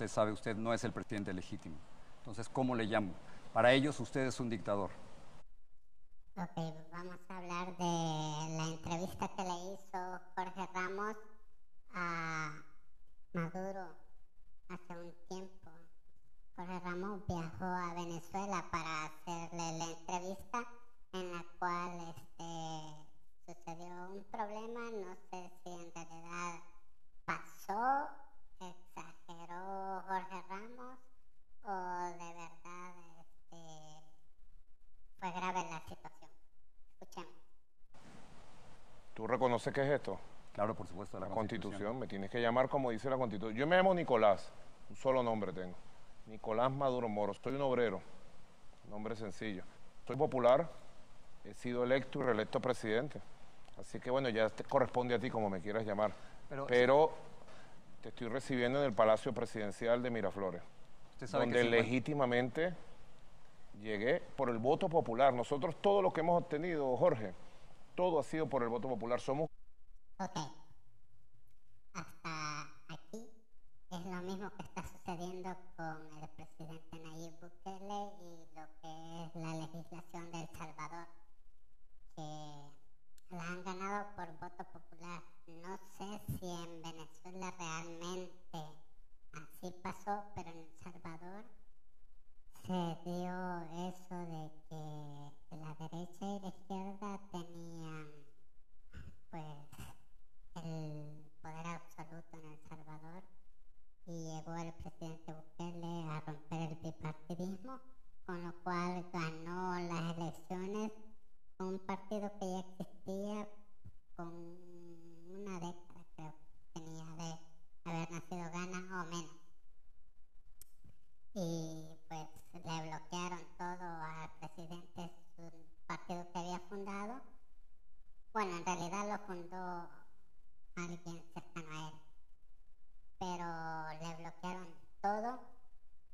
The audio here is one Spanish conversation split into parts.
usted sabe, usted no es el presidente legítimo. Entonces, ¿cómo le llamo? Para ellos usted es un dictador. Ok, vamos a hablar de la entrevista que le hizo Jorge Ramos a Maduro hace un tiempo. Jorge Ramos viajó a Venezuela para hacerle la entrevista en la cual este, sucedió un problema, no sé si en realidad pasó, exageró Jorge Ramos o de verdad este, fue grave la situación. Escuchemos. ¿Tú reconoces qué es esto? Claro, por supuesto. La, constitución. me tienes que llamar como dice la constitución. Yo me llamo Nicolás, un solo nombre tengo. Nicolás Maduro Moro, soy un obrero, nombre sencillo. Soy popular, he sido electo y reelecto presidente. Así que bueno, ya te corresponde a ti como me quieras llamar. Pero, te estoy recibiendo en el Palacio Presidencial de Miraflores, donde legítimamente llegué por el voto popular. Nosotros todo lo que hemos obtenido, Jorge, todo ha sido por el voto popular. Somos... Ok. Hasta aquí es lo mismo que está sucediendo con el presidente Nayib Bukele y lo que es la legislación de El Salvador, que la ganado por voto popular. No sé si en Venezuela realmente así pasó, pero en El Salvador se dio eso de que la derecha y la izquierda tenían pues el poder absoluto en El Salvador y llegó el presidente Bukele a romper el bipartidismo, con lo cual ganó las elecciones un partido que ya existía con una década, creo, tenía de haber nacido Gana o menos. Y pues le bloquearon todo al presidente su partido que había fundado. Bueno, en realidad lo fundó alguien cercano a él. Pero le bloquearon todo,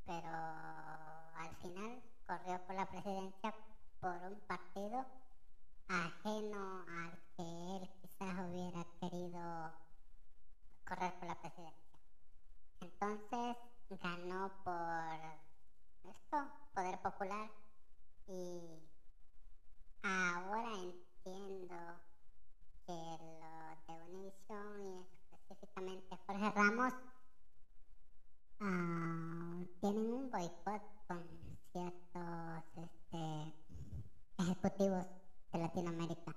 pero al final corrió por la presidencia por un partido ajeno al que él quizás hubiera querido correr por la presidencia. Entonces ganó por esto, poder popular, y ahora entiendo que lo de Univision y específicamente Jorge Ramos ah, tienen un boicot con ciertos este, ejecutivos de Latinoamérica,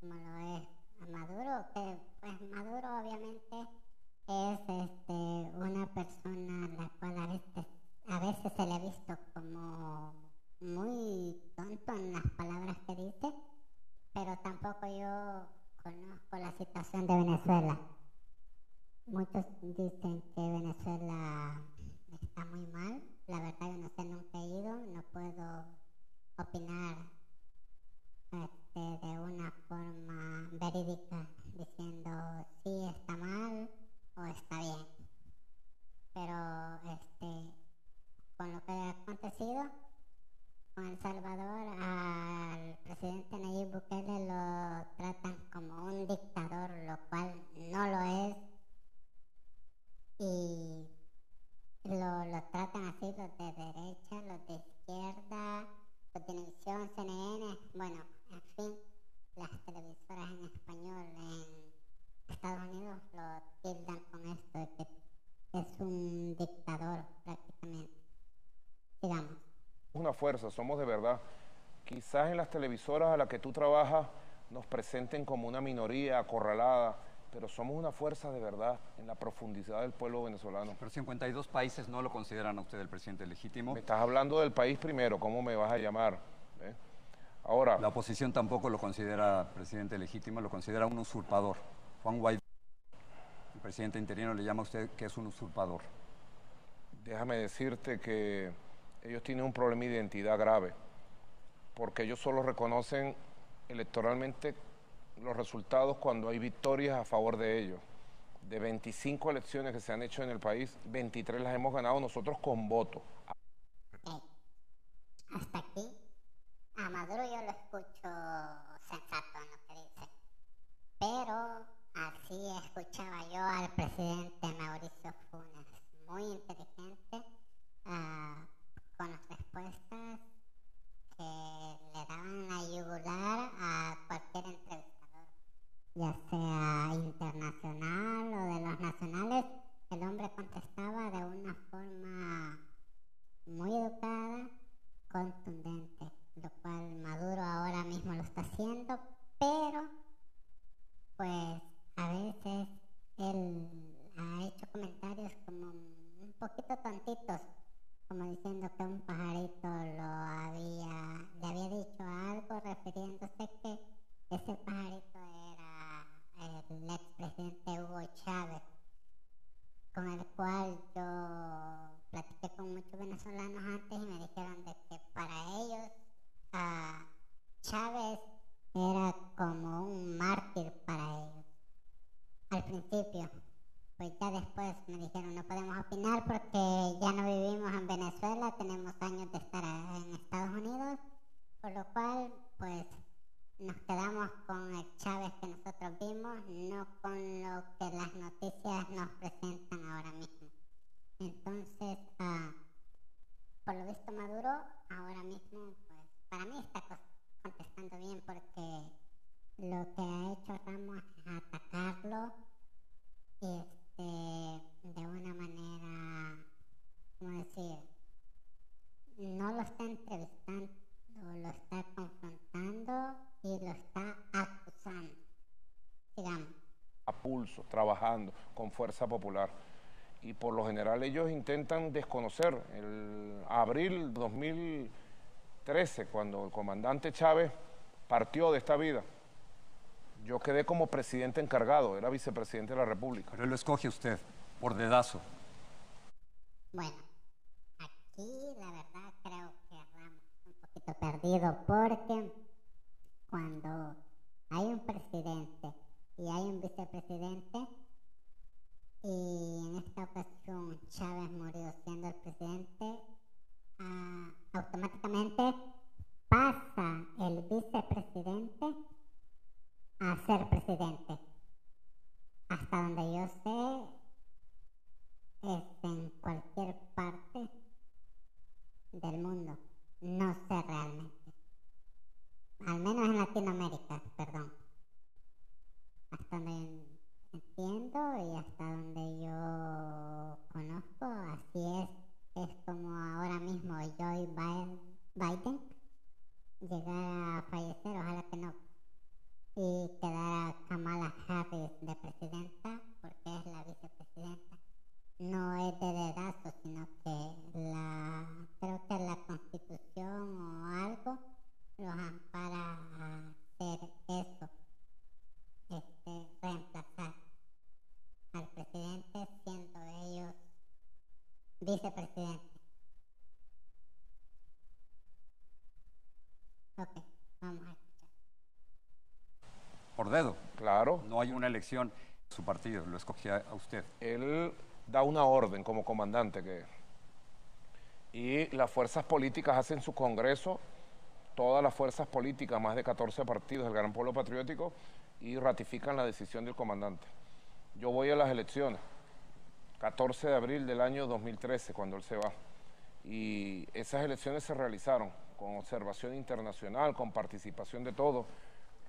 como lo es Maduro, que pues Maduro obviamente es este, una persona a la cual a veces, a veces se le ha visto como muy tonto en las palabras que dice, pero tampoco yo conozco la situación de Venezuela. Muchos dicen que Venezuela está muy mal, la verdad yo no sé, nunca he ido, no puedo opinar este, de una forma verídica, diciendo si está mal o está bien. Pero este, con lo que ha acontecido con El Salvador, al presidente Nayib Bukele lo tratan como un dictador, lo cual no lo es. Y lo, lo tratan así los de derecha, los de izquierda, los de televisión, CNN, bueno, en fin, las televisoras en español en Estados Unidos lo tildan con esto de que es un dictador prácticamente. Digamos. Una fuerza, somos de verdad. Quizás en las televisoras a las que tú trabajas nos presenten como una minoría acorralada, pero somos una fuerza de verdad en la profundidad del pueblo venezolano. Pero 52 países no lo consideran a usted el presidente legítimo. Me estás hablando del país primero, ¿cómo me vas a llamar? ¿Eh? Ahora, la oposición tampoco lo considera presidente legítimo, lo considera un usurpador. Juan Guaidó, el presidente interino, le llama a usted que es un usurpador. Déjame decirte que ellos tienen un problema de identidad grave, porque ellos solo reconocen electoralmente los resultados cuando hay victorias a favor de ellos. De 25 elecciones que se han hecho en el país, 23 las hemos ganado nosotros con voto. Hasta aquí a Maduro yo lo escucho sensato en lo que dice, pero así escuchaba yo al presidente Mauricio Funes, muy inteligente, poquito tontitos, como diciendo que un pajarito lo había, le había dicho algo refiriéndose que ese pajarito era el expresidente Hugo Chávez, con el cual yo platiqué con muchos venezolanos antes y me dijeron de que para ellos a Chávez era como un mártir para ellos. Al principio, pues ya después me dijeron no podemos opinar porque ya no vivimos en Venezuela, tenemos años de estar en Estados Unidos, por lo cual pues nos quedamos con el Chávez que nosotros vimos, no con lo que las nos presentan ahora mismo. Entonces, ah, por lo visto Maduro ahora mismo, pues para mí está contestando bien porque lo que ha hecho Ramos es atacarlo este, de una manera, ¿cómo decir? No lo está entrevistando, lo está confrontando y lo está acusando. Digamos. Pulso, trabajando con fuerza popular. Y por lo general ellos intentan desconocer. El abril 2013, cuando el comandante Chávez partió de esta vida, yo quedé como presidente encargado, era vicepresidente de la República. Pero él lo escoge usted, por dedazo. Bueno, aquí la verdad creo que Ramos un poquito perdido porque cuando hay un presidente y hay un vicepresidente, y en esta ocasión Chávez murió siendo el presidente, ah, automáticamente pasa el vicepresidente a ser presidente. Hasta donde yo sé, es en cualquier parte del mundo. No sé realmente. Al menos en Latinoamérica, perdón. Hasta donde entiendo y hasta donde yo conozco, así es. Es como ahora mismo Joe Biden llegar a fallecer, ojalá que no y quedara Kamala Harris de presidenta, porque es la vicepresidenta. No es de dedazo, sino que la, creo que la constitución o algo los ampara a hacer eso, este, reemplazar al presidente siendo ellos vicepresidentes. Ok, vamos a por dedo. Claro. No hay una elección. Su partido lo escogía a usted. Él da una orden como comandante que y las fuerzas políticas hacen su congreso, todas las fuerzas políticas, más de 14 partidos del Gran Pueblo Patriótico, y ratifican la decisión del comandante. Yo voy a las elecciones, 14 de abril del año 2013, cuando él se va. Y esas elecciones se realizaron con observación internacional, con participación de todos.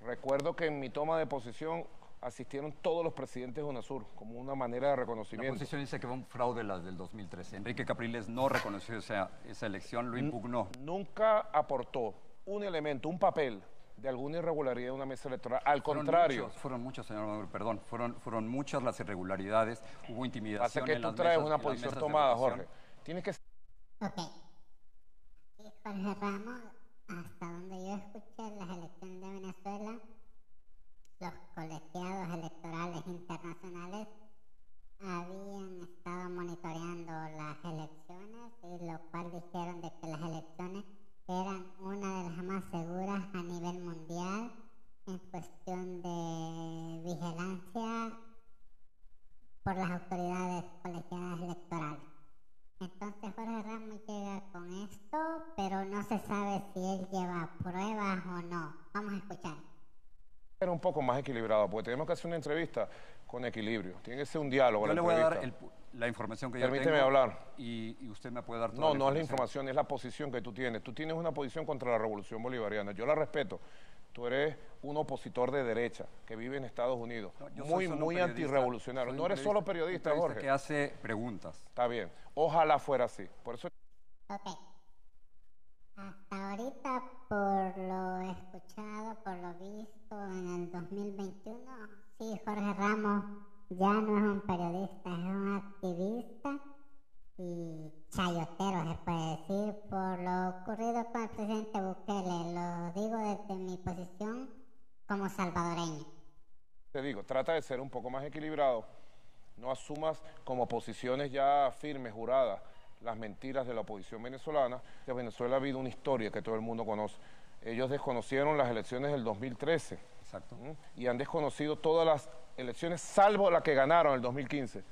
Recuerdo que en mi toma de posesión asistieron todos los presidentes de UNASUR como una manera de reconocimiento. La posición dice que fue un fraude la del 2013. Enrique Capriles no reconoció esa, esa elección, lo impugnó. nunca aportó un elemento, un papel de alguna irregularidad en una mesa electoral. Al contrario. fueron muchos, señor Maduro, perdón. Fueron, fueron muchas las irregularidades. Hubo intimidación. Hace que tú traes una posición tomada, Jorge. Tienes que. Ok. Jorge Ramos hasta donde yo escuché las elecciones de Venezuela, los colegiados electorales internacionales habían estado monitoreando las elecciones y lo cual dijeron de que las elecciones eran una de las más seguras a nivel mundial en cuestión de vigilancia por las autoridades colegiadas electorales. Entonces Jorge Ramos llega con esto, pero no se sabe si él lleva pruebas o no. Vamos a escuchar. Era un poco más equilibrado, porque tenemos que hacer una entrevista con equilibrio. Tiene que ser un diálogo. Yo le voy a dar la información que Permíteme yo tengo. hablar. Y, y, usted me puede dar toda No, la no es la información, es la posición que tú tienes. Tú tienes una posición contra la revolución bolivariana. Yo la respeto. Tú eres un opositor de derecha que vive en Estados Unidos. muy, muy antirrevolucionario. No eres solo periodista, Jorge. que hace preguntas. Está bien. Ojalá fuera así. Por eso. Ok. Hasta ahorita, por lo escuchado, por lo visto en el 2021, sí, Jorge Ramos ya no es un periodista, es un activista y chayotero, se puede decir, por lo ocurrido con el presidente Bukele. Lo digo desde mi posición como salvadoreño. Te digo, trata de ser un poco más equilibrado. No asumas como posiciones ya firmes, juradas, las mentiras de la oposición venezolana. En Venezuela ha habido una historia que todo el mundo conoce. Ellos desconocieron las elecciones del 2013. Exacto. Y han desconocido todas las elecciones, salvo la que ganaron en el 2015.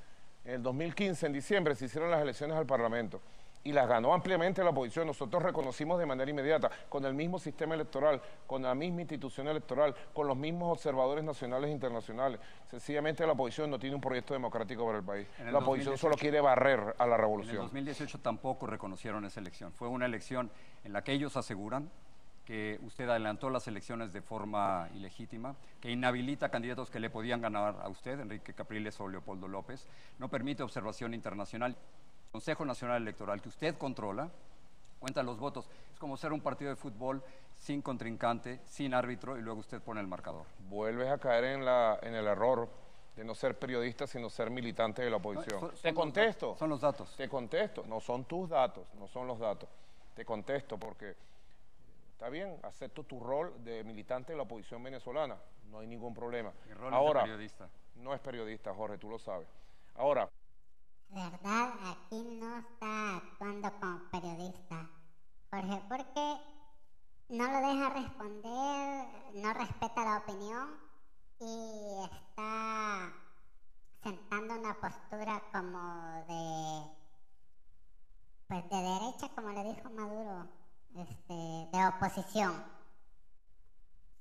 En el 2015, en diciembre, se hicieron las elecciones al Parlamento y las ganó ampliamente la oposición. Nosotros reconocimos de manera inmediata, con el mismo sistema electoral, con la misma institución electoral, con los mismos observadores nacionales e internacionales. Sencillamente la oposición no tiene un proyecto democrático para el país. El la oposición 2018 solo quiere barrer a la En el revolución. 2018 tampoco reconocieron esa elección. Fue una elección en la que ellos aseguran que usted adelantó las elecciones de forma ilegítima, que inhabilita candidatos que le podían ganar a usted, Enrique Capriles o Leopoldo López, no permite observación internacional. El Consejo Nacional Electoral, que usted controla, cuenta los votos. Es como ser un partido de fútbol sin contrincante, sin árbitro, y luego usted pone el marcador. Vuelves a caer en, la, en el error de no ser periodista, sino ser militante de la oposición. Son- son Te contesto. Son los datos. Te contesto, no son tus datos, no son los datos. Te contesto porque está bien, acepto tu rol de militante de la oposición venezolana, no hay ningún problema. Mi rol es de Ahora, periodista. no es periodista, Jorge, tú lo sabes. Ahora, verdad, aquí no está actuando como periodista, Jorge, porque no lo deja responder, no respeta la opinión y está sentando una postura como de, pues de derecha, como le dijo Maduro, este, de oposición.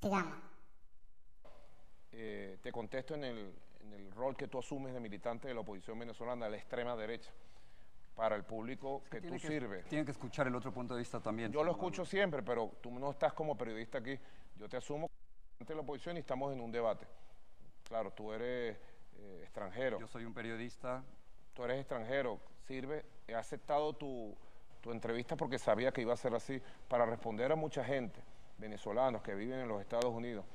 Sigamos. eh, te contesto en el, en el rol que tú asumes de militante de la oposición venezolana, de la extrema derecha, para el público que tú que- sirves. Tiene que escuchar el otro punto de vista también. Yo lo escucho siempre, pero tú no estás como periodista aquí. Yo te asumo ante la oposición y estamos en un debate. Claro, tú eres eh, extranjero, Yo soy un periodista tú eres extranjero, sirve, he aceptado tu, tu entrevista porque sabía que iba a ser así, para responder a mucha gente, venezolanos que viven en los Estados Unidos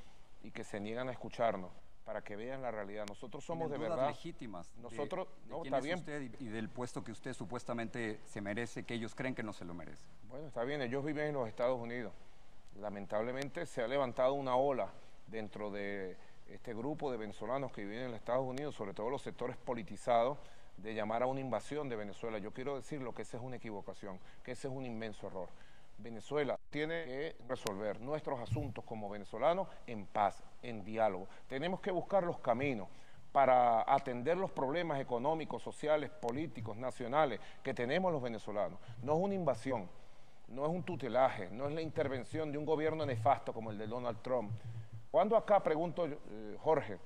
y que se niegan a escucharnos, para que vean la realidad. Nosotros somos de verdad... legítimas de- Nosotros, de, no, quién está es bien, usted y, y del puesto que usted supuestamente se merece, que ellos creen que no se lo merece. Bueno, está bien, ellos viven en los Estados Unidos. Lamentablemente se ha levantado una ola dentro de este grupo de venezolanos que viven en los Estados Unidos, sobre todo los sectores politizados, de llamar a una invasión de Venezuela. Yo quiero decirlo que esa es una equivocación, que ese es un inmenso error. Venezuela tiene que resolver nuestros asuntos como venezolanos en paz, en diálogo. Tenemos que buscar los caminos para atender los problemas económicos, sociales, políticos, nacionales que tenemos los venezolanos. No es una invasión, no es un tutelaje, no es la intervención de un gobierno nefasto como el de Donald Trump. Cuando acá, pregunto, eh, Jorge,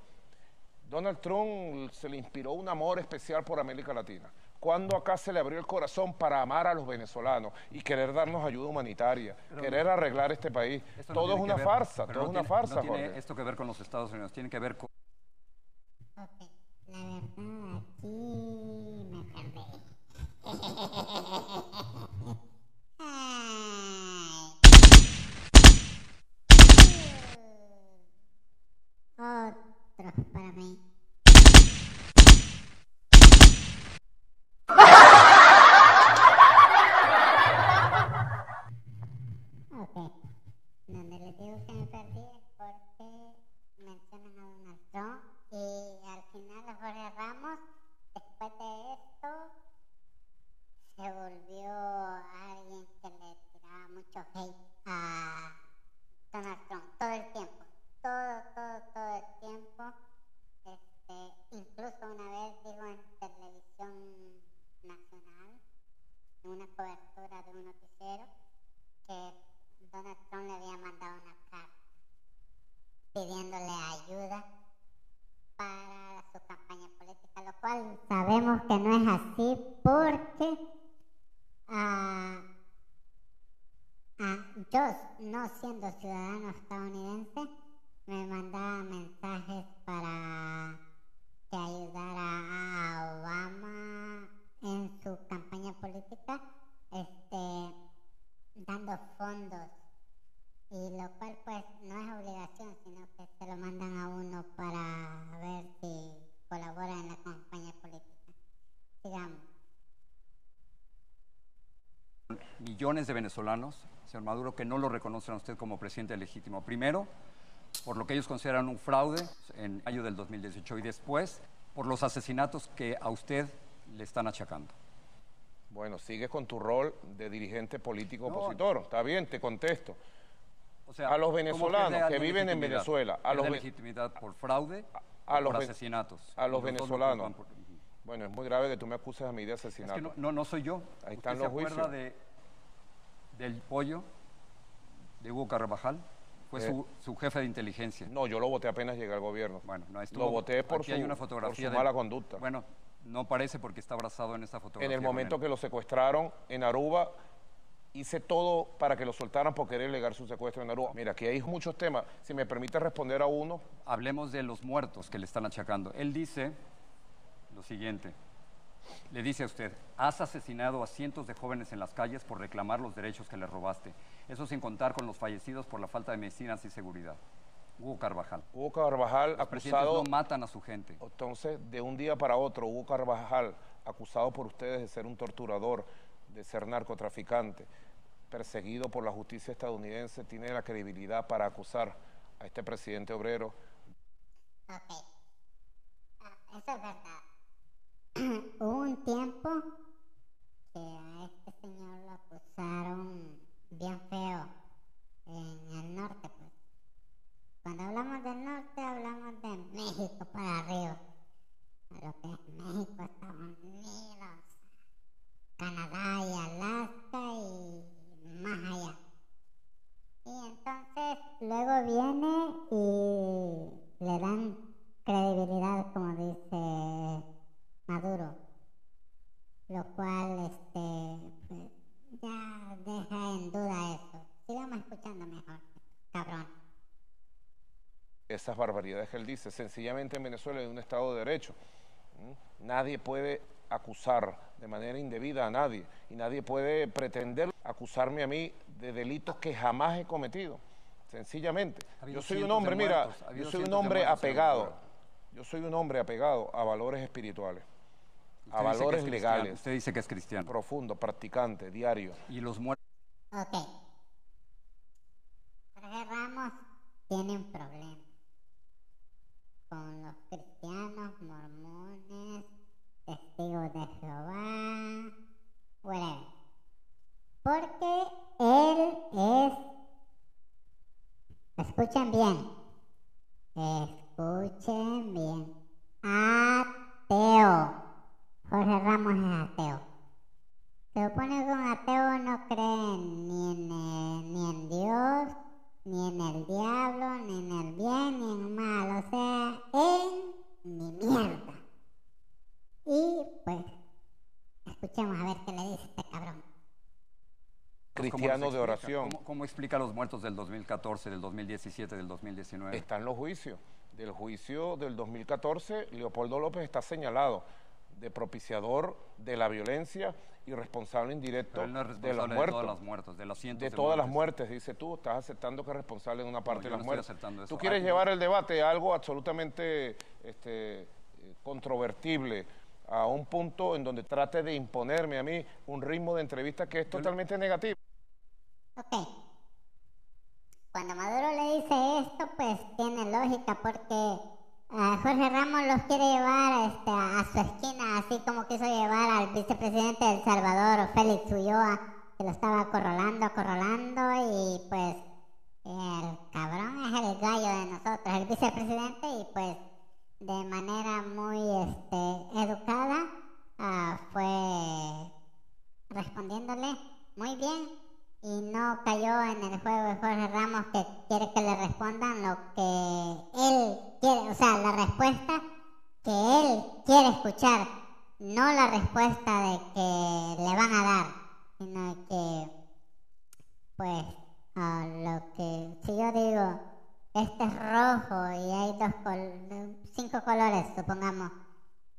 Donald Trump se le inspiró un amor especial por América Latina. Cuando acá se le abrió el corazón para amar a los venezolanos y querer darnos ayuda humanitaria, querer arreglar este país. No todo es una ver- farsa, todo es una tiene- farsa, No tiene Jorge. esto que ver con los Estados Unidos, tiene que ver con... Ok, la verdad aquí me perdí. Ay. Otro para mí. Ok, donde les digo que me perdí es porque mencionan a Donald Trump y al final Jorge Ramos, después de esto, se volvió alguien que le tiraba mucho hate a Donald Trump todo el tiempo, todo, todo, todo el tiempo. Este, incluso una vez dijo en televisión nacional, en una cobertura de un noticiero, que Donald Trump le había mandado una carta pidiéndole ayuda para su campaña política, lo cual sabemos que no es así porque ah, ah, yo, no siendo ciudadano estadounidense, me mandaba mensajes para que ayudara a Obama en su campaña política, este, dando fondos y lo cual pues no es obligación, sino que se lo mandan a uno para ver si colabora en la campaña política. Sigamos. millones de venezolanos, señor Maduro, que no lo reconocen a usted como presidente legítimo. Primero, por lo que ellos consideran un fraude en mayo del 2018 y después por los asesinatos que a usted le están achacando. Bueno, sigues con tu rol de dirigente político No. opositor. Está bien, te contesto. O sea, A los ¿cómo venezolanos que viven en? Venezuela, a los legitimidad por fraude, a los por asesinatos. a los venezolanos. por-. Bueno, es muy grave que tú me acuses a mí de Es asesinato. que no, no, no soy yo. Ahí ¿Usted están se los acuerda juicios. de, del pollo de Hugo Carvajal? Fue Eh. su, su jefe de inteligencia. No, yo lo voté apenas llegué al gobierno. Bueno, no estuvo. lo voté por Aquí su, hay una por fotografía su de- mala conducta. Bueno, no parece porque está abrazado en esta fotografía. en el momento que lo secuestraron en Aruba, hice todo para que lo soltaran por querer legar su secuestro en Aruba. Mira, aquí hay muchos temas. Si me permite responder a uno, Hablemos de los muertos que le están achacando. Él dice lo siguiente. Le dice a usted, has asesinado a cientos de jóvenes en las calles por reclamar los derechos que le robaste. Eso sin contar con los fallecidos por la falta de medicinas y seguridad. Hugo Carvajal. Hugo Carvajal Los acusado... no matan a su gente. Entonces, de un día para otro, Hugo Carvajal, acusado por ustedes de ser un torturador, de ser narcotraficante, perseguido por la justicia estadounidense, tiene la credibilidad para acusar a este presidente obrero. Ok. Ah, eso es verdad. Hubo un tiempo que a este señor lo acusaron bien feo en el norte, pues. Cuando hablamos del norte, hablamos de México para arriba. Lo que es México, Estados Unidos, Canadá y Alaska y más allá. Y entonces luego viene y le dan credibilidad, como dice Maduro, lo cual este ya deja en duda eso. Sigamos escuchando mejor, cabrón. esas barbaridades que él dice. Sencillamente en Venezuela hay un Estado de Derecho. ¿m? Nadie puede acusar de manera indebida a nadie y nadie puede pretender acusarme a mí de delitos que jamás he cometido. Sencillamente. Yo soy un hombre, mira, yo soy un hombre apegado. Yo soy un hombre apegado a valores espirituales, a valores legales, Usted dice que es cristiano. profundo, practicante, diario. Y los muertos. Ok. Jorge Ramos tiene un problema con los cristianos, mormones, testigos de Jehová, whatever. Porque él es, escuchen bien, escuchen bien, ateo. Jorge Ramos es ateo. Se supone que un ateo no cree ni en, eh, ni en Dios, ni en el diablo, ni en el bien, ni en el mal, o sea, en ni mierda. Y pues, escuchemos a ver qué le dice este cabrón. ¿cómo los Cristiano de oración. ¿Cómo, cómo explica los muertos del 2014, del 2017, del 2019? Están los juicios. Del juicio del 2014, Leopoldo López está señalado de propiciador de la violencia y responsable indirecto no es de los responsable de, muertos. todas las muertos, de las cientos de de todas las muertes. muertes, dice tú, estás aceptando que es responsable de una parte yo de las no estoy muertes. Tú quieres llevar el debate a algo absolutamente este, eh, controvertible, a un punto en donde trate de imponerme a mí un ritmo de entrevista que es totalmente negativo. Ok. Cuando Maduro le dice esto, pues tiene lógica porque Jorge Ramos los quiere llevar este, a su esquina, así como quiso llevar al vicepresidente de Salvador, Félix Ulloa, que lo estaba acorralando, acorralando, y pues el cabrón es el gallo de nosotros, el vicepresidente, y pues de manera muy este, educada ah, fue respondiéndole muy bien y no cayó en el juego de Jorge Ramos que quiere que le respondan lo que él quiere, o sea, la respuesta que él quiere escuchar, no la respuesta de que le van a dar, sino que, pues, lo que, si yo digo, este es rojo y hay dos col- cinco colores, supongamos,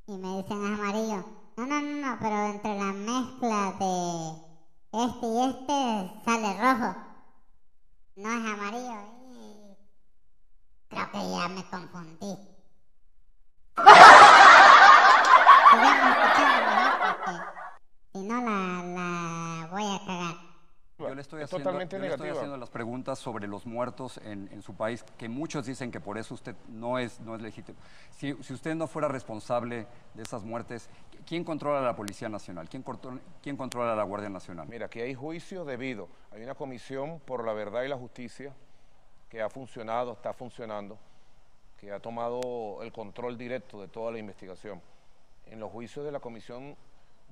y me dicen es amarillo. No, no, no, no, pero entre la mezcla de este y este sale rojo. No es amarillo. Y creo que ya me confundí. Sigamos escuchando mejor porque si no la, la voy a cagar. Estoy es haciendo, totalmente yo le estoy haciendo las preguntas sobre los muertos en, en su país, que muchos dicen que por eso usted no es, no es legítimo. Si, si usted no fuera responsable de esas muertes, ¿quién controla la Policía Nacional? ¿Quién, controla, quién controla la Guardia Nacional? Mira, aquí hay juicio debido. Hay una comisión por la verdad y la justicia que ha funcionado, está funcionando, que ha tomado el control directo de toda la investigación. En los juicios de la Comisión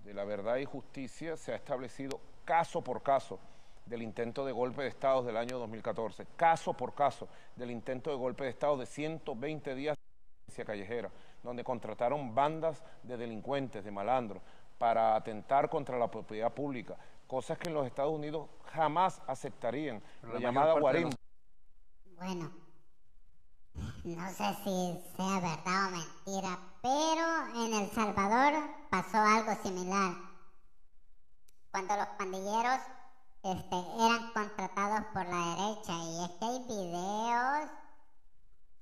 de la Verdad y Justicia se ha establecido caso por caso del intento de golpe de Estado del año 2014, caso por caso del intento de golpe de Estado de 120 días de violencia callejera, donde contrataron bandas de delincuentes, de malandros, para atentar contra la propiedad pública, cosas que en los Estados Unidos jamás aceptarían, la llamada guarimba. los- Bueno, no sé si sea verdad o mentira, pero en El Salvador pasó algo similar. Cuando los pandilleros este, eran contratados por la derecha, y es que hay videos,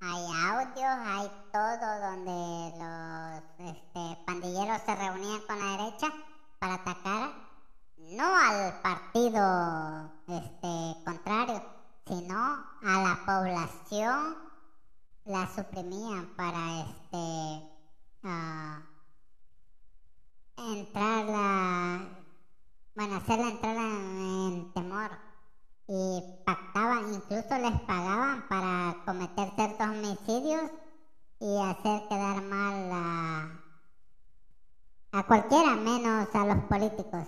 hay audios, hay todo donde los este, pandilleros se reunían con la derecha para atacar no al partido este, contrario, sino a la población la suprimían para este ah, entrar la bueno hacerla entrar en, en temor y pactaban incluso les pagaban para cometer ciertos homicidios y hacer quedar mal a, a cualquiera menos a los políticos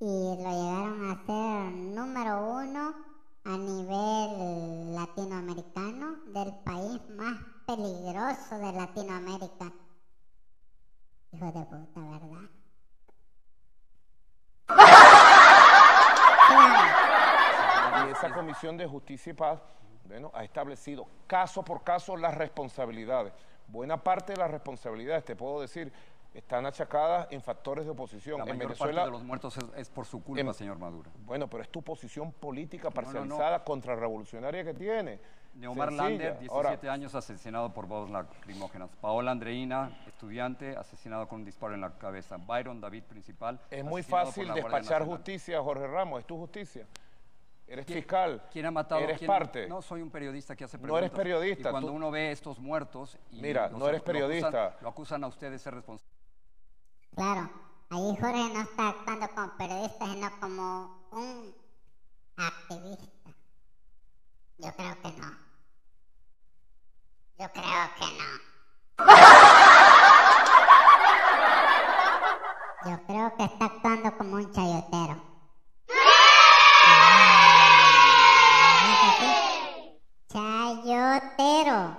y lo llegaron a ser número uno a nivel latinoamericano del país más peligroso de Latinoamérica. Hijo de puta, ¿verdad? Sigamos. Y esa Comisión de Justicia y Paz bueno, ha establecido caso por caso las responsabilidades. Buena parte de las responsabilidades, te puedo decir, están achacadas en factores de oposición. La en mayor Venezuela, parte de los muertos es, es por su culpa, en- señor Maduro. bueno, pero es tu posición política no, no. parcializada contrarrevolucionaria que tiene. Neomar Sencilla. Lander, 17 Ahora, años, asesinado por bombas lacrimógenas. Paola Andreina, estudiante, asesinado con un disparo en la cabeza. Byron David, principal. es muy fácil despachar justicia, Jorge Ramos, es tu justicia. Eres ¿Quién- fiscal, ¿Quién ha matado? eres quién- parte. No, soy un periodista que hace No preguntas. eres periodista, Y cuando tú- uno ve estos muertos... Y Mira, los no eres acu- lo acusan- periodista. Lo acusan, a usted de ser responsable. Claro, ahí Jorge no está actuando como periodista, sino como un activista. Yo creo que no. Yo creo que no. Yo creo que está actuando como un chayotero. Chayotero.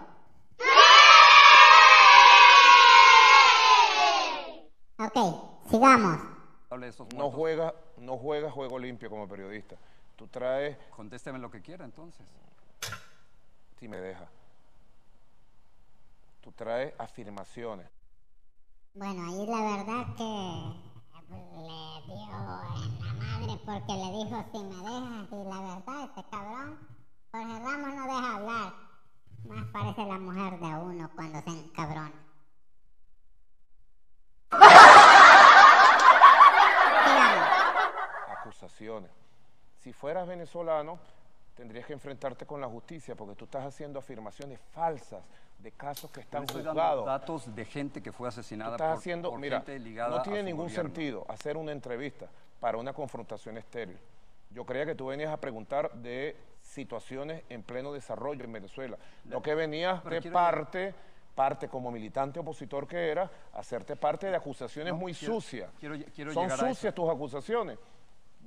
Ok, sigamos. no juega, no juega juego limpio como periodista. Tú traes, Contésteme lo que quiera, entonces. si me deja, tú traes afirmaciones. Bueno, ahí la verdad que le dio en la madre porque le dijo si me dejas y la verdad este cabrón Jorge Ramos no deja hablar. Más parece la mujer de uno cuando se encabrona. Acusaciones. Si fueras venezolano, tendrías que enfrentarte con la justicia porque tú estás haciendo afirmaciones falsas de casos que están juzgados. datos de gente que fue Tú asesinada estás por, haciendo, por mira, gente ligada no a tiene su ningún gobierno. sentido hacer una entrevista para una confrontación estéril. Yo creía que tú venías a preguntar de situaciones en pleno desarrollo en Venezuela, no que venías de parte, parte como militante opositor que era, hacerte parte de acusaciones No, muy quiero- sucias. quiero quiero Son llegar a eso. sucias tus acusaciones.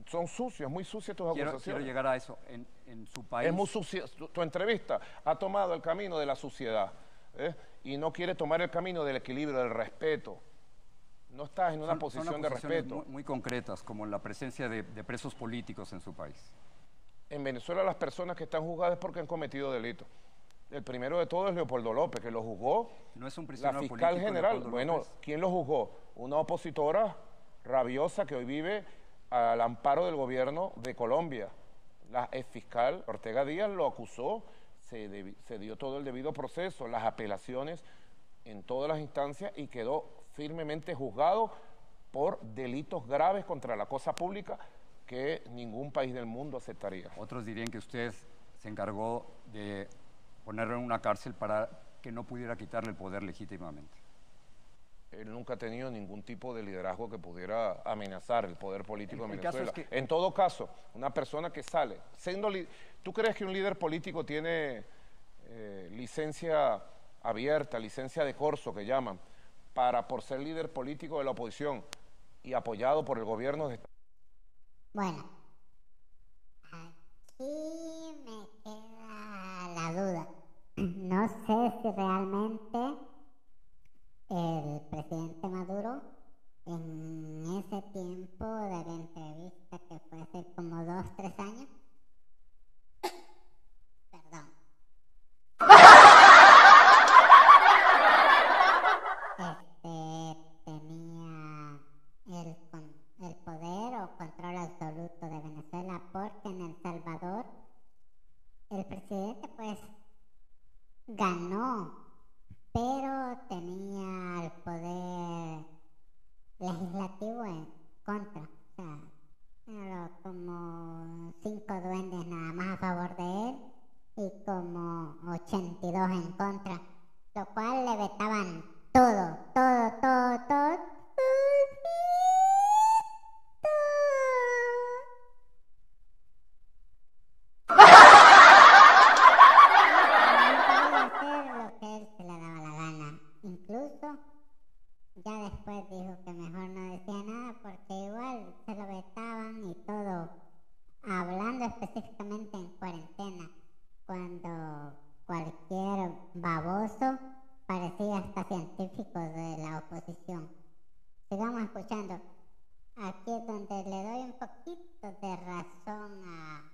Son sucias, muy sucias tus Quiero, quiero acusaciones. llegar a eso. En, en su país, Es muy sucia. Tu, tu entrevista ha tomado el camino de la suciedad ¿eh? y no quiere tomar el camino del equilibrio, del respeto. No estás en una son- son posición de acusaciones respeto. Muy, muy concretas, como la presencia de, de presos políticos en su país. En Venezuela las personas que están juzgadas es porque han cometido delitos. El primero de todos es Leopoldo López, que lo juzgó No es un la prisionero fiscal político, general. Leopoldo Bueno, López. ¿quién lo juzgó? Una opositora rabiosa que hoy vive al amparo del gobierno de Colombia. La ex fiscal Ortega Díaz lo acusó, se, debi- se dio todo el debido proceso, las apelaciones en todas las instancias y quedó firmemente juzgado por delitos graves contra la cosa pública que ningún país del mundo aceptaría. Otros dirían que usted se encargó de ponerlo en una cárcel para que no pudiera quitarle el poder legítimamente. Él nunca ha tenido ningún tipo de liderazgo que pudiera amenazar el poder político El- de Venezuela. es que- En todo caso, una persona que sale, siendo li- ¿tú crees que un líder político tiene eh, licencia abierta, licencia de corso que llaman, para por ser líder político de la oposición y apoyado por el gobierno de Bueno, aquí me queda la duda. No sé si realmente el presidente Maduro en ese tiempo de la entrevista que fue hace como dos, tres años, perdón, este, tenía el, con- el poder o control absoluto de Venezuela porque en El Salvador el presidente pues ganó, pero tenía el poder legislativo en contra. O sea, era como cinco duendes nada más a favor de él y como 82 en contra, lo cual le vetaban todo, todo, todo, todo. No podía hacer lo que él se le daba la gana. Incluso ya después dijo que mejor no decía nada porque igual se lo vetaban y todo. Hablando específicamente en cuarentena, cuando cualquier baboso parecía hasta científico de la oposición. Sigamos escuchando. Aquí es donde le doy un poquito de razón a,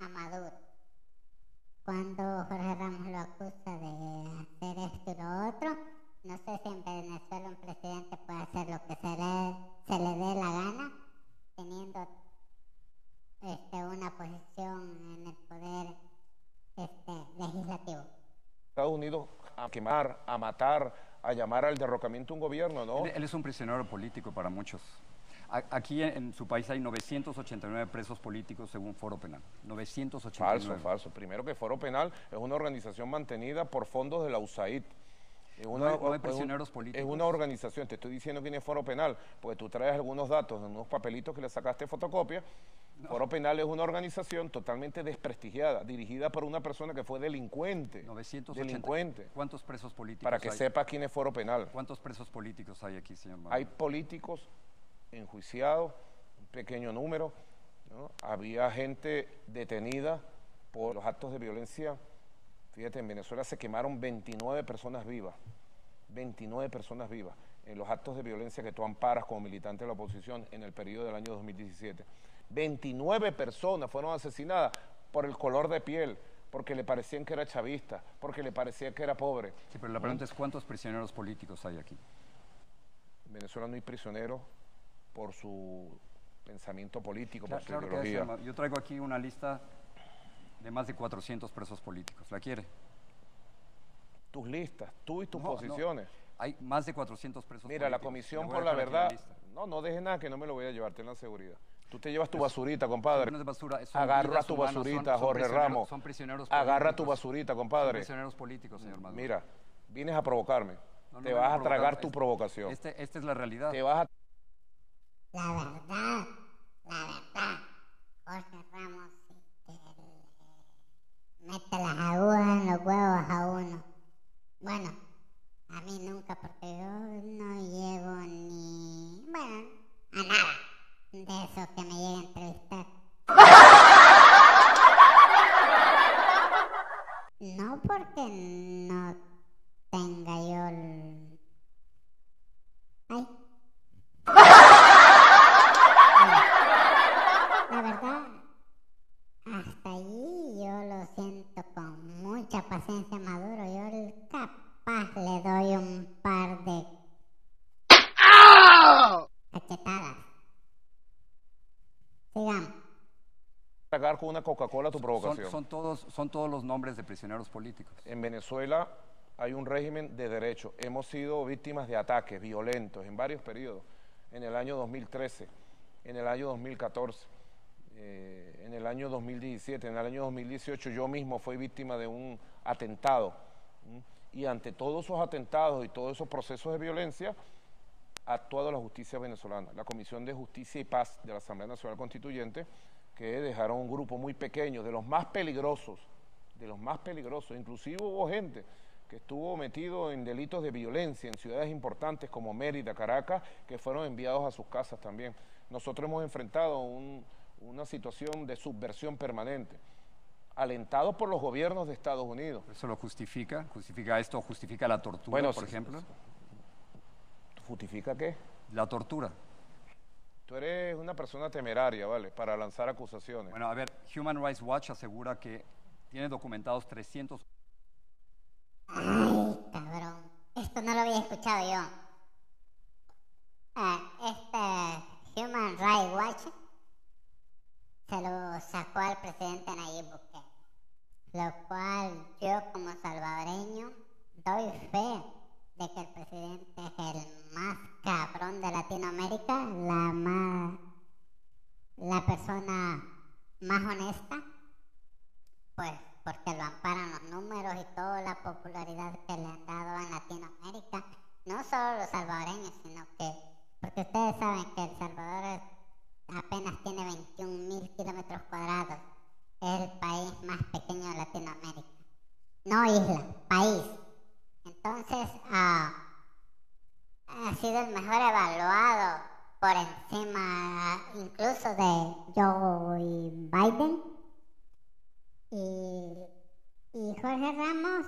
a Maduro. Cuando Jorge Ramos lo acusa de hacer esto y lo otro, no sé si en Venezuela un presidente puede hacer lo que se le, se le dé la gana, teniendo este, una posición en el poder este, legislativo. Estados Unidos a quemar, a matar, a llamar al derrocamiento de un gobierno, ¿no? Él, él es un prisionero político para muchos. A- Aquí en, en su país hay 989 presos políticos según Foro Penal. 989. Falso, falso. Primero que Foro Penal es una organización mantenida por fondos de la USAID. Es una, No hay- no hay es un- prisioneros Es políticos. una organización, te estoy diciendo quién es Foro Penal, porque tú traes algunos datos en unos papelitos que le sacaste fotocopia. Foro Penal es una organización totalmente desprestigiada, dirigida por una persona que fue delincuente. 980. Delincuente. ¿Cuántos presos políticos Para que hay? sepa quién es Foro Penal. ¿Cuántos presos políticos hay aquí, señor Maduro? Hay políticos enjuiciados, un pequeño número. ¿no? Había gente detenida por los actos de violencia. Fíjate, en Venezuela se quemaron 29 personas vivas. 29 personas vivas en los actos de violencia que tú amparas como militante de la oposición en el periodo del año 2017. 29 personas fueron asesinadas por el color de piel, porque le parecían que era chavista, porque le parecía que era pobre. Sí, pero la pregunta es ¿cuántos prisioneros políticos hay aquí? En Venezuela no hay prisioneros por su pensamiento político, por su claro ideología. Yo traigo aquí una lista de más de 400 presos políticos. ¿La quiere? Tus listas, tú y tus No, no. posiciones. Hay más de 400 presos Mira, la políticos. Comisión Le voy a por la Verdad. No, no dejes nada que no me lo voy a llevar, ten la seguridad. Tú te llevas tu basurita, compadre. No es de basura, son Agarra tu humanas, basurita, son Jorge Ramos. Son prisioneros Agarra tu basurita, Son compadre. prisioneros políticos, señor Maduro. Mira, vienes a provocarme. No, no te vas a provocar, tragar tu provocación. Este, esta es la realidad. Te vas a La verdad, la verdad, Jorge Ramos este, mete las agujas en los huevos a uno. Bueno, a mí nunca porque yo no llego ni, bueno, a nada de eso que me llega a entrevistar. No porque no tenga yo el... Ay. La verdad, hasta allí yo lo siento con mucha paciencia Maduro. Yo el capaz le doy un par de cachetadas. Sigamos. tragar con una Coca-Cola tu provocación. Son, son todos, son todos los nombres de prisioneros políticos. En Venezuela hay un régimen de derecho. Hemos sido víctimas de ataques violentos en varios periodos. En el año 2013, en el año 2014, eh, en el año 2017. En el año 2018 yo mismo fui víctima de un atentado. Y ante todos esos atentados y todos esos procesos de violencia, ha actuado la justicia venezolana, la Comisión de Justicia y Paz de la Asamblea Nacional Constituyente, que dejaron un grupo muy pequeño, de los más peligrosos, de los más peligrosos, inclusive hubo gente que estuvo metido en delitos de violencia en ciudades importantes como Mérida, Caracas, que fueron enviados a sus casas también. Nosotros hemos enfrentado una situación de subversión permanente, alentado por los gobiernos de Estados Unidos. ¿Eso lo justifica? ¿Justifica esto? ¿Justifica la tortura, por ejemplo? ¿Justifica qué? La tortura. Tú eres una persona temeraria, ¿vale? Para lanzar acusaciones. Bueno, a ver, Human Rights Watch asegura que tiene documentados 300... Ay, cabrón. Esto no lo había escuchado yo. Ah, este Human Rights Watch se lo sacó al presidente Nayib Bukele. Lo cual yo como salvadoreño doy fe de que el presidente es el más cabrón de Latinoamérica, la más la persona más honesta, pues porque lo amparan los números y toda la popularidad que le han dado en Latinoamérica, no solo los salvadoreños, sino que, porque ustedes saben que El Salvador apenas tiene 21 mil kilómetros cuadrados, es el país más pequeño de Latinoamérica, no isla, país. Entonces, ah, ha sido el mejor evaluado por encima incluso de Joe Biden. Y, y Jorge Ramos,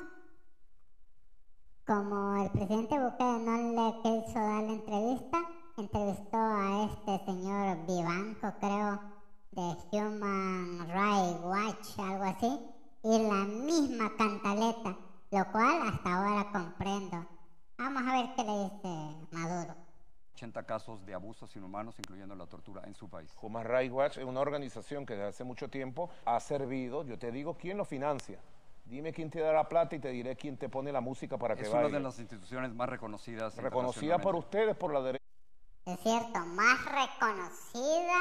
como el presidente Bukele no le quiso dar la entrevista, entrevistó a este señor Vivanco, creo, de Human Rights Watch, algo así, y la misma cantaleta lo cual hasta ahora comprendo. Vamos a ver qué le dice Maduro. 80 casos de abusos inhumanos, incluyendo la tortura, en su país. Human Rights Watch es una organización que desde hace mucho tiempo ha servido, yo te digo, ¿quién lo financia? Dime quién te da la plata y te diré quién te pone la música para que vaya. Es una de las instituciones más reconocidas. Reconocida por ustedes, por la derecha. Es cierto, más reconocida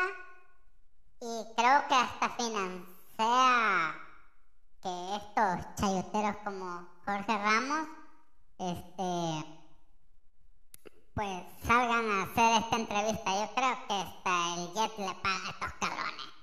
y creo que hasta financia que estos chayoteros como Jorge Ramos, este, pues salgan a hacer esta entrevista. Yo creo que hasta el jet le paga a estos cabrones.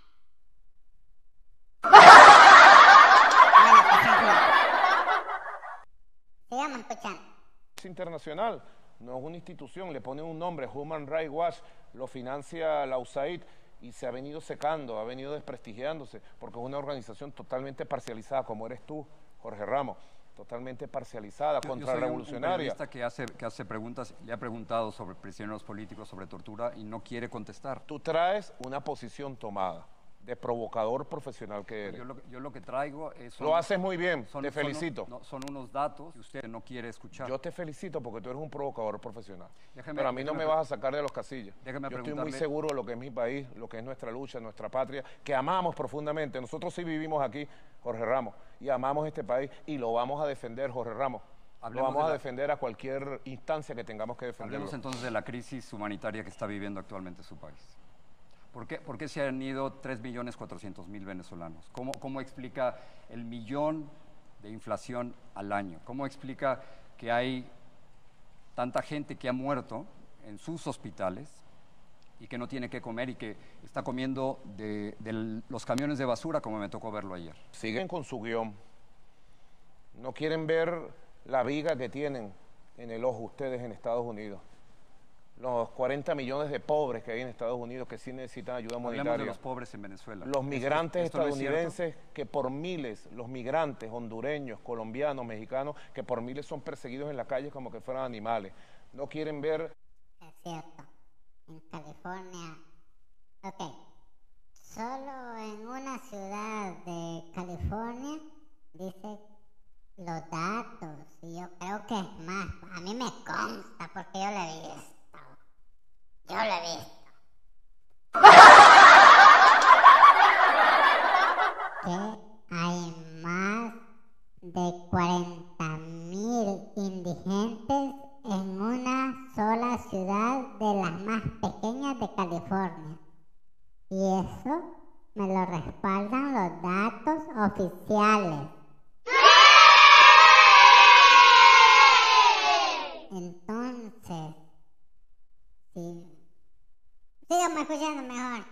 Es internacional, no es una institución, le ponen un nombre, Human Rights Watch, lo financia la USAID y se ha venido secando, ha venido desprestigiándose, porque es una organización totalmente parcializada, como eres tú, Jorge Ramos, totalmente parcializada, contrarrevolucionaria. Yo soy un, que hace, que hace preguntas, le ha preguntado sobre prisioneros políticos, sobre tortura, y no quiere contestar. Tú traes una posición tomada de provocador profesional que eres. Yo lo, que traigo es... lo haces muy bien, te felicito. Son, unos datos que usted no quiere escuchar. Yo te felicito porque tú eres un provocador profesional. Pero a mí no me vas a sacar de los casillos. yo estoy muy seguro de lo que es mi país, lo que es nuestra lucha, nuestra patria, que amamos profundamente. Nosotros sí vivimos aquí, Jorge Ramos, y amamos este país y lo vamos a defender, Jorge Ramos. lo vamos a defender a cualquier instancia que tengamos que defender. Hablemos entonces de la crisis humanitaria que está viviendo actualmente su país. ¿Por qué, se han ido 3.400.000 venezolanos? ¿Cómo, ¿Cómo explica el millón de inflación al año? ¿Cómo explica que hay tanta gente que ha muerto en sus hospitales y que no tiene que comer y que está comiendo de, los camiones de basura como me tocó verlo ayer? Siguen con su guion. No quieren ver la viga que tienen en el ojo ustedes en Estados Unidos los 40 millones de pobres que hay en Estados Unidos que sí necesitan ayuda monetaria. de los pobres en Venezuela. Los migrantes estadounidenses que por miles, los migrantes hondureños, colombianos, mexicanos, que por miles son perseguidos en la calle como que fueran animales. No quieren ver... Es cierto. En California... Ok. Solo en una ciudad de California dice los datos y yo creo que es más. A mí me consta porque yo le vi yo lo he visto. que hay más de 40.000 indigentes en una sola ciudad de las más pequeñas de California. Y eso me lo respaldan los datos oficiales. Entonces, sí. Síganme escuchando mejor.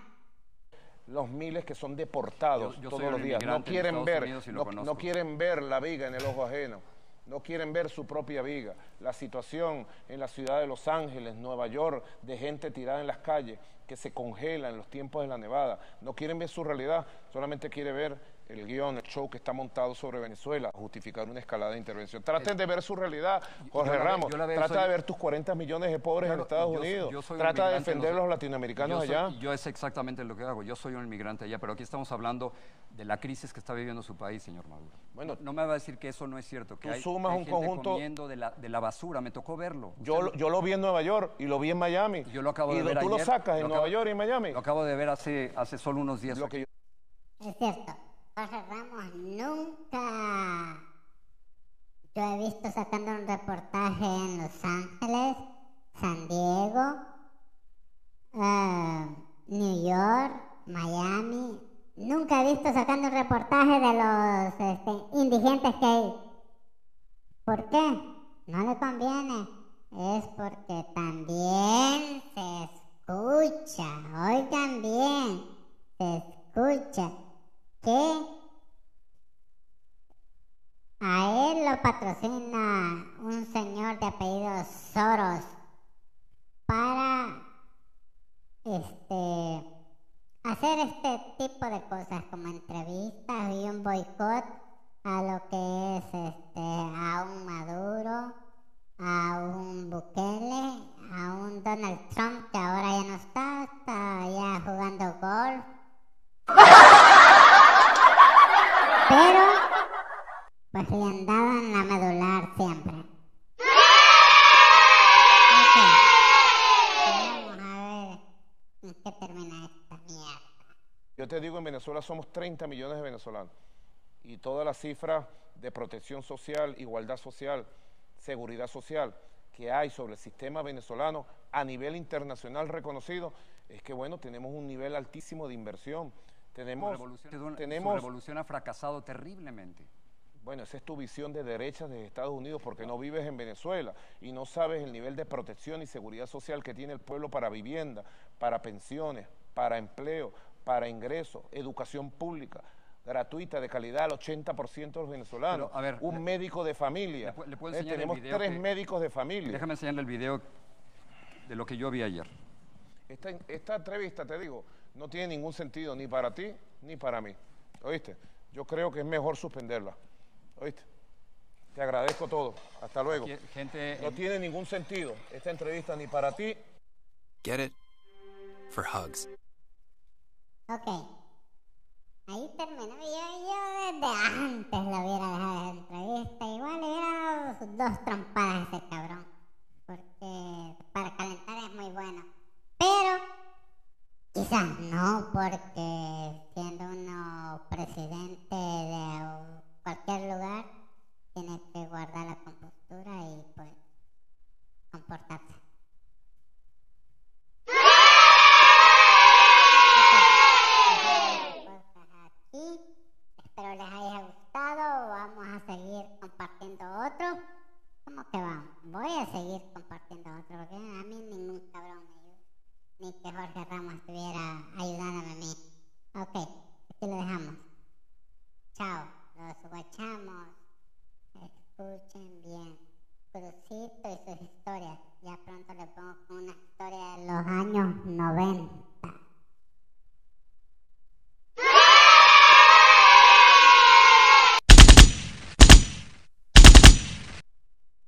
Los miles que son deportados Yo- yo soy todos los días. No quieren ver, no quieren ver la viga en el ojo ajeno. No quieren ver su propia viga. La situación en la ciudad de Los Ángeles, Nueva York, de gente tirada en las calles, que se congela en los tiempos de la nevada. No quieren ver su realidad, solamente quiere ver el guion, el show que está montado sobre Venezuela, justificar una escalada de intervención. Traten de ver su realidad, Jorge yo Ramos. yo la veo, Trata soy- de ver tus 40 millones de pobres en Estados Unidos. yo soy un Trata de defender a los- latinoamericanos yo soy- allá. Yo es exactamente lo que hago. Yo soy un inmigrante allá, pero aquí estamos hablando de la crisis que está viviendo su país, señor Maduro. Bueno, no, no me va a decir que eso no es cierto, que tú hay, sumas hay un gente conjunto- comiendo de la, de la basura. Me tocó verlo. Yo, lo- yo lo vi en Nueva York y lo vi en Miami. Yo lo acabo y de ver tú lo sacas en Lo Nueva acabo- York y en Miami. Lo acabo de ver hace, hace solo unos días. Lo que yo- Es cierto, Jorge Ramos nunca yo he visto sacando un reportaje en Los Ángeles, San Diego, eh, New York, Miami. Nunca he visto sacando un reportaje de los este, indigentes que hay. ¿Por qué? No le conviene. Es porque también se escucha, oigan bien, se escucha que a él lo patrocina un señor de apellido Soros para este hacer este tipo de cosas como entrevistas y un boicot a lo que es este a un Maduro, a un Bukele, a un Donald Trump que ahora ya no está, está ya jugando golf. Pero pues le andaban la medular siempre. Ok. Vamos a ver en qué termina esta mierda. Yo te somos 30 millones de venezolanos. Y todas las cifras de protección social, igualdad social, seguridad social que hay sobre el sistema venezolano a nivel internacional reconocido, es que, bueno, tenemos un nivel altísimo de inversión. Su Tenemos, revolución, su tenemos revolución ha fracasado terriblemente. Bueno, esa es tu visión de derechas de Estados Unidos porque no vives en Venezuela y no sabes el nivel de protección y seguridad social que tiene el pueblo para vivienda, para pensiones, para empleo, para ingresos, educación pública gratuita de calidad al 80% de los venezolanos. Pero, a ver, un le- médico de familia. le le puedo Eh, tenemos video tres que- médicos de familia. Déjame enseñarle el video de lo que yo vi ayer. Esta, esta entrevista, te digo, no tiene ningún sentido ni para ti ni para mí. ¿Oíste? Yo creo que es mejor suspenderla. ¿Oíste? Te agradezco todo. Hasta luego. Aquí, Gente, No tiene ningún sentido esta entrevista ni para ti. Get it? For hugs. Ok. Ahí terminó. Yo, yo desde antes lo hubiera dejado esa entrevista. Igual le hubiera dos trompadas a ese cabrón. Porque para calentar es muy bueno. Pero quizás no, porque siendo uno presidente de cualquier lugar, tiene que guardar la compostura y pues comportarse. aquí. Espero les haya gustado. Vamos a seguir compartiendo otro. ¿Cómo que vamos? Voy a seguir compartiendo otro porque a mí ningún cabrón me ayuda. Ni que Jorge Ramos estuviera ayudándome a mí. Ok, aquí lo dejamos. Chao, los guachamos. Escuchen bien. Crucito y sus historias. Ya pronto le pongo una historia de los años 90.